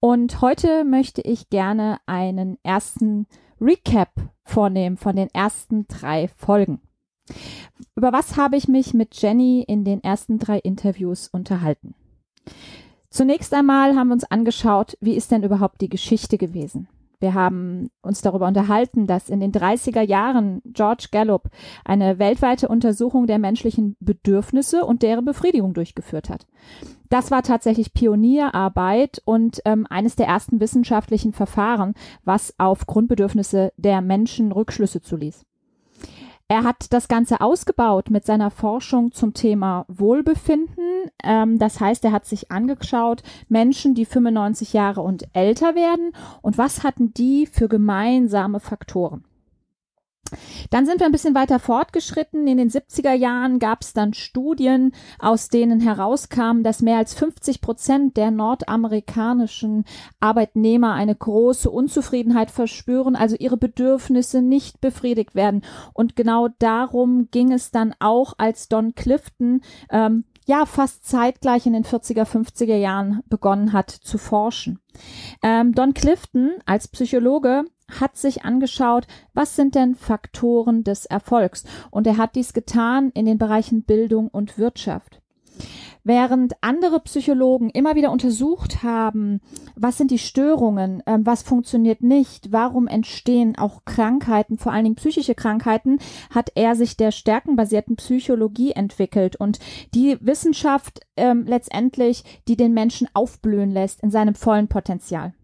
Und heute möchte ich gerne einen ersten Recap vornehmen von den ersten drei Folgen. Über was habe ich mich mit Jenny in den ersten drei Interviews unterhalten? Zunächst einmal haben wir uns angeschaut, wie ist denn überhaupt die Geschichte gewesen? Wir haben uns darüber unterhalten, dass in den 30er Jahren George Gallup eine weltweite Untersuchung der menschlichen Bedürfnisse und deren Befriedigung durchgeführt hat. Das war tatsächlich Pionierarbeit und ähm, eines der ersten wissenschaftlichen Verfahren, was auf Grundbedürfnisse der Menschen Rückschlüsse zuließ. Er hat das Ganze ausgebaut mit seiner Forschung zum Thema Wohlbefinden. Ähm, das heißt, er hat sich angeschaut, Menschen, die 95 Jahre und älter werden und was hatten die für gemeinsame Faktoren. Dann sind wir ein bisschen weiter fortgeschritten. In den 70er Jahren gab es dann Studien, aus denen herauskam, dass mehr als 50 Prozent der nordamerikanischen Arbeitnehmer eine große Unzufriedenheit verspüren, also ihre Bedürfnisse nicht befriedigt werden. Und genau darum ging es dann auch, als Don Clifton ähm, ja fast zeitgleich in den 40er, 50er Jahren begonnen hat zu forschen. Ähm, Don Clifton als Psychologe hat sich angeschaut, was sind denn Faktoren des Erfolgs? Und er hat dies getan in den Bereichen Bildung und Wirtschaft. Während andere Psychologen immer wieder untersucht haben, was sind die Störungen, äh, was funktioniert nicht, warum entstehen auch Krankheiten, vor allen Dingen psychische Krankheiten, hat er sich der stärkenbasierten Psychologie entwickelt und die Wissenschaft ähm, letztendlich, die den Menschen aufblühen lässt in seinem vollen Potenzial.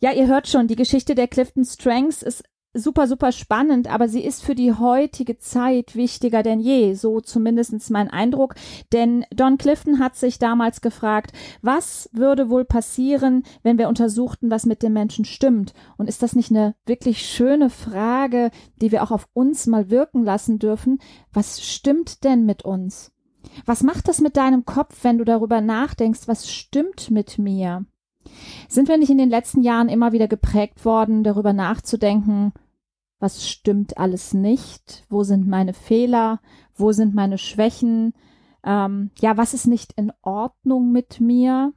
Ja, ihr hört schon, die Geschichte der Clifton Strengths ist super, super spannend, aber sie ist für die heutige Zeit wichtiger denn je, so zumindestens mein Eindruck. Denn Don Clifton hat sich damals gefragt, was würde wohl passieren, wenn wir untersuchten, was mit dem Menschen stimmt? Und ist das nicht eine wirklich schöne Frage, die wir auch auf uns mal wirken lassen dürfen? Was stimmt denn mit uns? Was macht das mit deinem Kopf, wenn du darüber nachdenkst, was stimmt mit mir? Sind wir nicht in den letzten Jahren immer wieder geprägt worden, darüber nachzudenken, was stimmt alles nicht? Wo sind meine Fehler? Wo sind meine Schwächen? Ähm, ja, was ist nicht in Ordnung mit mir?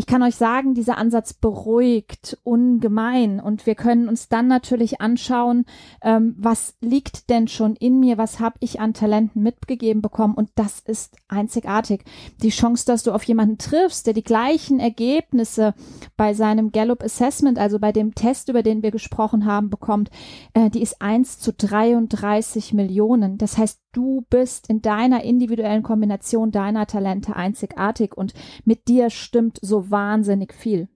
Ich kann euch sagen, dieser Ansatz beruhigt ungemein und wir können uns dann natürlich anschauen, ähm, was liegt denn schon in mir, was habe ich an Talenten mitgegeben bekommen und das ist einzigartig. Die Chance, dass du auf jemanden triffst, der die gleichen Ergebnisse bei seinem Gallup Assessment, also bei dem Test, über den wir gesprochen haben, bekommt, äh, die ist 1 zu 33 Millionen. Das heißt, du bist in deiner individuellen Kombination deiner Talente einzigartig und mit dir stimmt so wahnsinnig viel.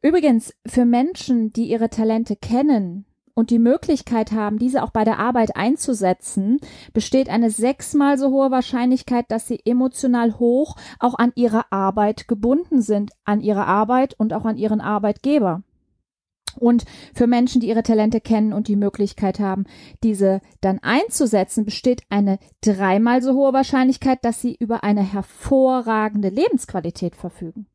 Übrigens, für Menschen, die ihre Talente kennen und die Möglichkeit haben, diese auch bei der Arbeit einzusetzen, besteht eine sechsmal so hohe Wahrscheinlichkeit, dass sie emotional hoch auch an ihre Arbeit gebunden sind, an ihre Arbeit und auch an ihren Arbeitgeber. Und für Menschen, die ihre Talente kennen und die Möglichkeit haben, diese dann einzusetzen, besteht eine dreimal so hohe Wahrscheinlichkeit, dass sie über eine hervorragende Lebensqualität verfügen.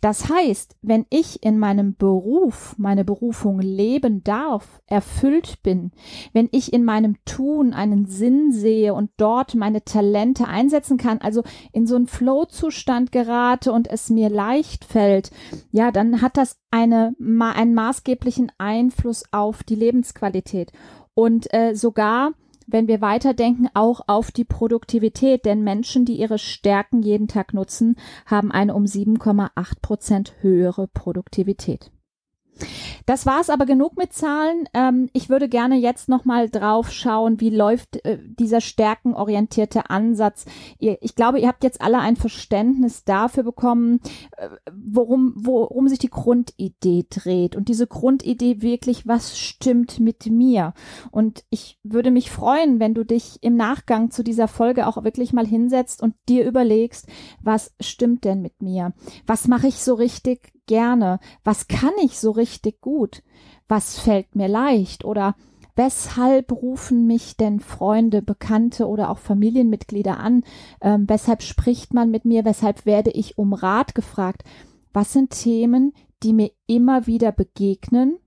Das heißt, wenn ich in meinem Beruf meine Berufung leben darf, erfüllt bin, wenn ich in meinem Tun einen Sinn sehe und dort meine Talente einsetzen kann, also in so einen Flow-Zustand gerate und es mir leicht fällt, ja, dann hat das eine, einen maßgeblichen Einfluss auf die Lebensqualität. Und äh, sogar wenn wir weiterdenken, auch auf die Produktivität. Denn Menschen, die ihre Stärken jeden Tag nutzen, haben eine um 7,8 Prozent höhere Produktivität. Das war es aber genug mit Zahlen. Ähm, ich würde gerne jetzt noch mal drauf schauen, wie läuft äh, dieser stärkenorientierte Ansatz. Ihr, ich glaube, ihr habt jetzt alle ein Verständnis dafür bekommen, äh, worum, worum sich die Grundidee dreht. Und diese Grundidee wirklich, was stimmt mit mir? Und ich würde mich freuen, wenn du dich im Nachgang zu dieser Folge auch wirklich mal hinsetzt und dir überlegst, was stimmt denn mit mir? Was mache ich so richtig gerne? Was kann ich so richtig gut? Was fällt mir leicht? Oder weshalb rufen mich denn Freunde, Bekannte oder auch Familienmitglieder an? Ähm, weshalb spricht man mit mir? Weshalb werde ich um Rat gefragt? Was sind Themen, die mir immer wieder begegnen?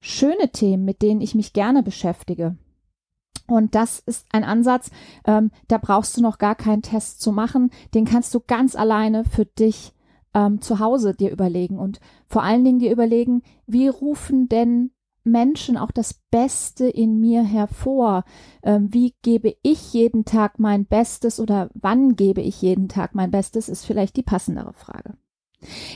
Schöne Themen, mit denen ich mich gerne beschäftige. Und das ist ein Ansatz, ähm, da brauchst du noch gar keinen Test zu machen. Den kannst du ganz alleine für dich ähm, zu Hause dir überlegen und vor allen Dingen dir überlegen, wie rufen denn Menschen auch das Beste in mir hervor? Ähm, wie gebe ich jeden Tag mein Bestes oder wann gebe ich jeden Tag mein Bestes, ist vielleicht die passendere Frage.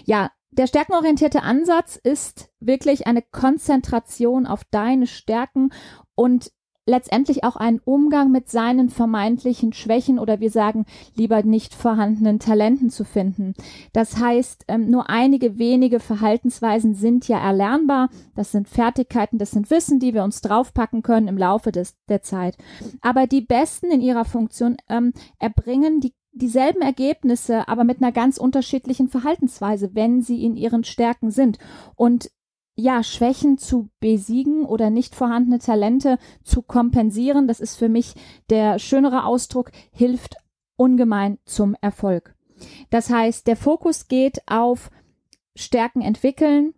Ja, der stärkenorientierte Ansatz ist wirklich eine Konzentration auf deine Stärken und letztendlich auch einen Umgang mit seinen vermeintlichen Schwächen oder wir sagen lieber nicht vorhandenen Talenten zu finden. Das heißt, ähm, nur einige wenige Verhaltensweisen sind ja erlernbar. Das sind Fertigkeiten, das sind Wissen, die wir uns draufpacken können im Laufe des, der Zeit. Aber die Besten in ihrer Funktion ähm, erbringen die dieselben Ergebnisse, aber mit einer ganz unterschiedlichen Verhaltensweise, wenn sie in ihren Stärken sind. Und ja, Schwächen zu besiegen oder nicht vorhandene Talente zu kompensieren, das ist für mich der schönere Ausdruck, hilft ungemein zum Erfolg. Das heißt, der Fokus geht auf Stärken entwickeln,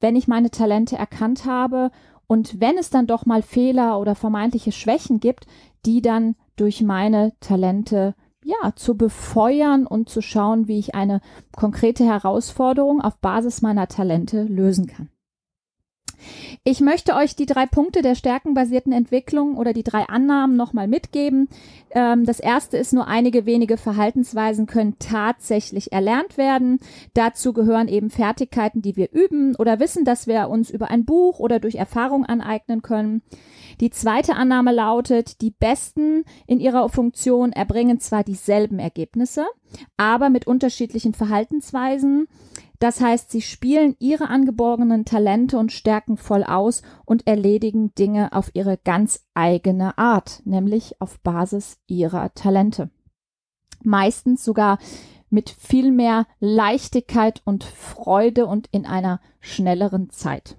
wenn ich meine Talente erkannt habe und wenn es dann doch mal Fehler oder vermeintliche Schwächen gibt, die dann durch meine Talente ja, zu befeuern und zu schauen, wie ich eine konkrete Herausforderung auf Basis meiner Talente lösen kann. Ich möchte euch die drei Punkte der stärkenbasierten Entwicklung oder die drei Annahmen nochmal mitgeben. Ähm, das erste ist, nur einige wenige Verhaltensweisen können tatsächlich erlernt werden. Dazu gehören eben Fertigkeiten, die wir üben oder wissen, dass wir uns über ein Buch oder durch Erfahrung aneignen können. Die zweite Annahme lautet, die Besten in ihrer Funktion erbringen zwar dieselben Ergebnisse, aber mit unterschiedlichen Verhaltensweisen. Das heißt, sie spielen ihre angeborenen Talente und Stärken voll aus und erledigen Dinge auf ihre ganz eigene Art, nämlich auf Basis ihrer Talente. Meistens sogar mit viel mehr Leichtigkeit und Freude und in einer schnelleren Zeit.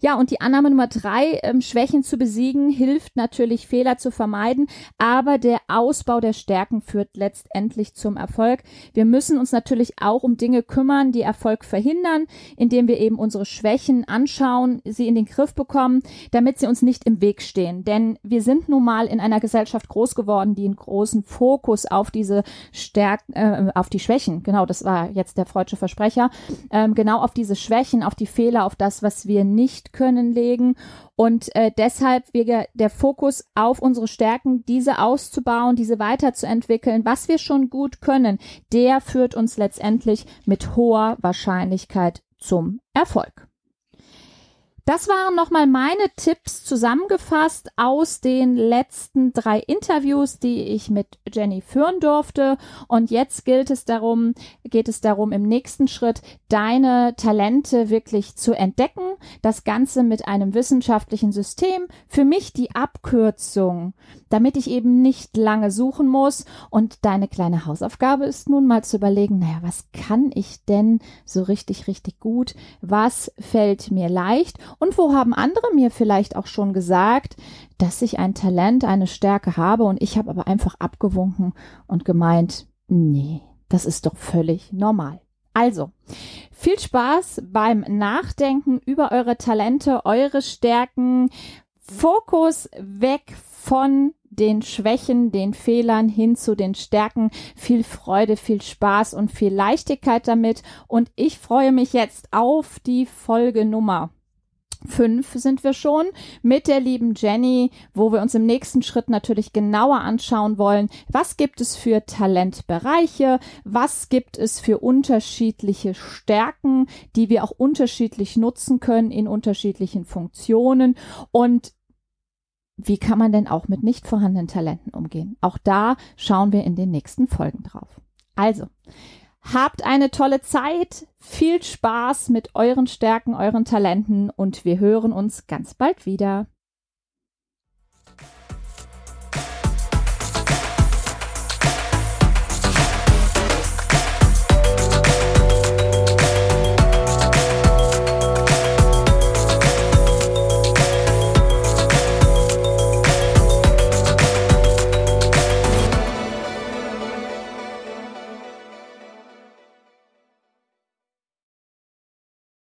Ja, und die Annahme Nummer drei, ähm, Schwächen zu besiegen, hilft natürlich, Fehler zu vermeiden, aber der Ausbau der Stärken führt letztendlich zum Erfolg. Wir müssen uns natürlich auch um Dinge kümmern, die Erfolg verhindern, indem wir eben unsere Schwächen anschauen, sie in den Griff bekommen, damit sie uns nicht im Weg stehen. Denn wir sind nun mal in einer Gesellschaft groß geworden, die einen großen Fokus auf diese Stärken, äh, auf die Schwächen, genau, das war jetzt der freudsche Versprecher, ähm, genau auf diese Schwächen, auf die Fehler, auf das, was wir nicht nicht können legen und äh, deshalb wir der Fokus auf unsere Stärken, diese auszubauen, diese weiterzuentwickeln, was wir schon gut können, der führt uns letztendlich mit hoher Wahrscheinlichkeit zum Erfolg. Das waren nochmal meine Tipps zusammengefasst aus den letzten drei Interviews, die ich mit Jenny führen durfte. Und jetzt gilt es darum, geht es darum, im nächsten Schritt deine Talente wirklich zu entdecken. Das Ganze mit einem wissenschaftlichen System. Für mich die Abkürzung, damit ich eben nicht lange suchen muss. Und deine kleine Hausaufgabe ist nun mal zu überlegen, naja, was kann ich denn so richtig, richtig gut? Was fällt mir leicht? Und wo haben andere mir vielleicht auch schon gesagt, dass ich ein Talent, eine Stärke habe und ich habe aber einfach abgewunken und gemeint, nee, das ist doch völlig normal. Also, viel Spaß beim Nachdenken über eure Talente, eure Stärken. Fokus weg von den Schwächen, den Fehlern hin zu den Stärken. Viel Freude, viel Spaß und viel Leichtigkeit damit. Und ich freue mich jetzt auf die Folgenummer Fünf sind wir schon mit der lieben Jenny, wo wir uns im nächsten Schritt natürlich genauer anschauen wollen, was gibt es für Talentbereiche, was gibt es für unterschiedliche Stärken, die wir auch unterschiedlich nutzen können in unterschiedlichen Funktionen und wie kann man denn auch mit nicht vorhandenen Talenten umgehen? Auch da schauen wir in den nächsten Folgen drauf. Also, Habt eine tolle Zeit, viel Spaß mit euren Stärken, euren Talenten und wir hören uns ganz bald wieder.